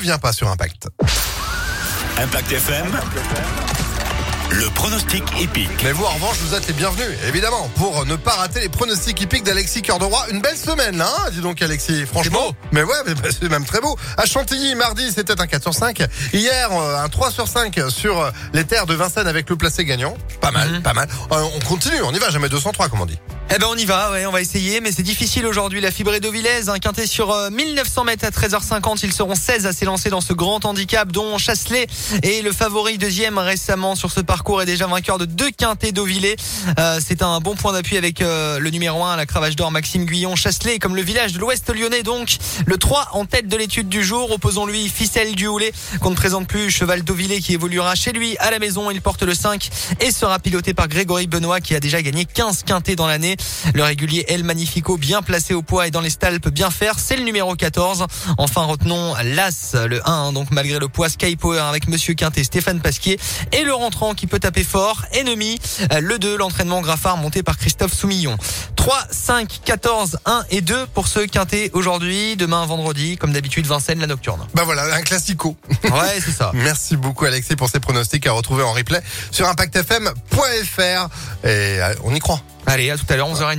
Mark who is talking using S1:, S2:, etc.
S1: vient pas sur Impact.
S2: Impact FM. Le pronostic épique.
S1: Mais vous, en revanche, vous êtes les bienvenus, évidemment, pour ne pas rater les pronostics hippiques d'Alexis Cœur de Roi. Une belle semaine, là, hein, dis donc, Alexis. Franchement.
S3: beau.
S1: Mais ouais, mais bah, c'est même très beau. À Chantilly, mardi, c'était un 4 sur 5. Hier, euh, un 3 sur 5 sur euh, les terres de Vincennes avec le placé gagnant. Pas mal,
S3: Mhm.
S1: pas mal. Euh, on continue, on y va, jamais 203, comme on dit.
S3: Eh ben on y va, ouais, on va essayer, mais c'est difficile aujourd'hui. La fibrée d'Auvillaise, un quintet sur euh, 1900 mètres à 13h50. Ils seront 16 à s'élancer dans ce grand handicap, dont Chasselet est le favori deuxième récemment sur ce parcours et déjà vainqueur de deux quintets d'Auvillers. Euh, c'est un bon point d'appui avec euh, le numéro 1, la cravache d'or Maxime Guyon. Chasselet, comme le village de l'Ouest lyonnais, donc le 3 en tête de l'étude du jour. Opposons-lui Ficelle du Houlet, qu'on ne présente plus, cheval d'Auvillers qui évoluera chez lui à la maison. Il porte le 5 et sera piloté par Grégory Benoît qui a déjà gagné 15 quintets dans l'année. Le régulier El Magnifico bien placé au poids et dans les stalpes bien faire, c'est le numéro 14. Enfin retenons l'As, le 1, donc malgré le poids Sky Power avec Monsieur Quintet, Stéphane Pasquier et le rentrant qui peut taper fort, ennemi, le 2, l'entraînement Graffard monté par Christophe Soumillon. 3, 5, 14, 1 et 2 pour ce Quintet aujourd'hui, demain vendredi, comme d'habitude Vincennes la nocturne.
S1: Bah voilà, un classico.
S3: Ouais, c'est ça.
S1: Merci beaucoup, Alexis, pour ces pronostics à retrouver en replay sur impactfm.fr. Et euh, on y croit.
S3: Allez, à tout à l'heure, 11h30.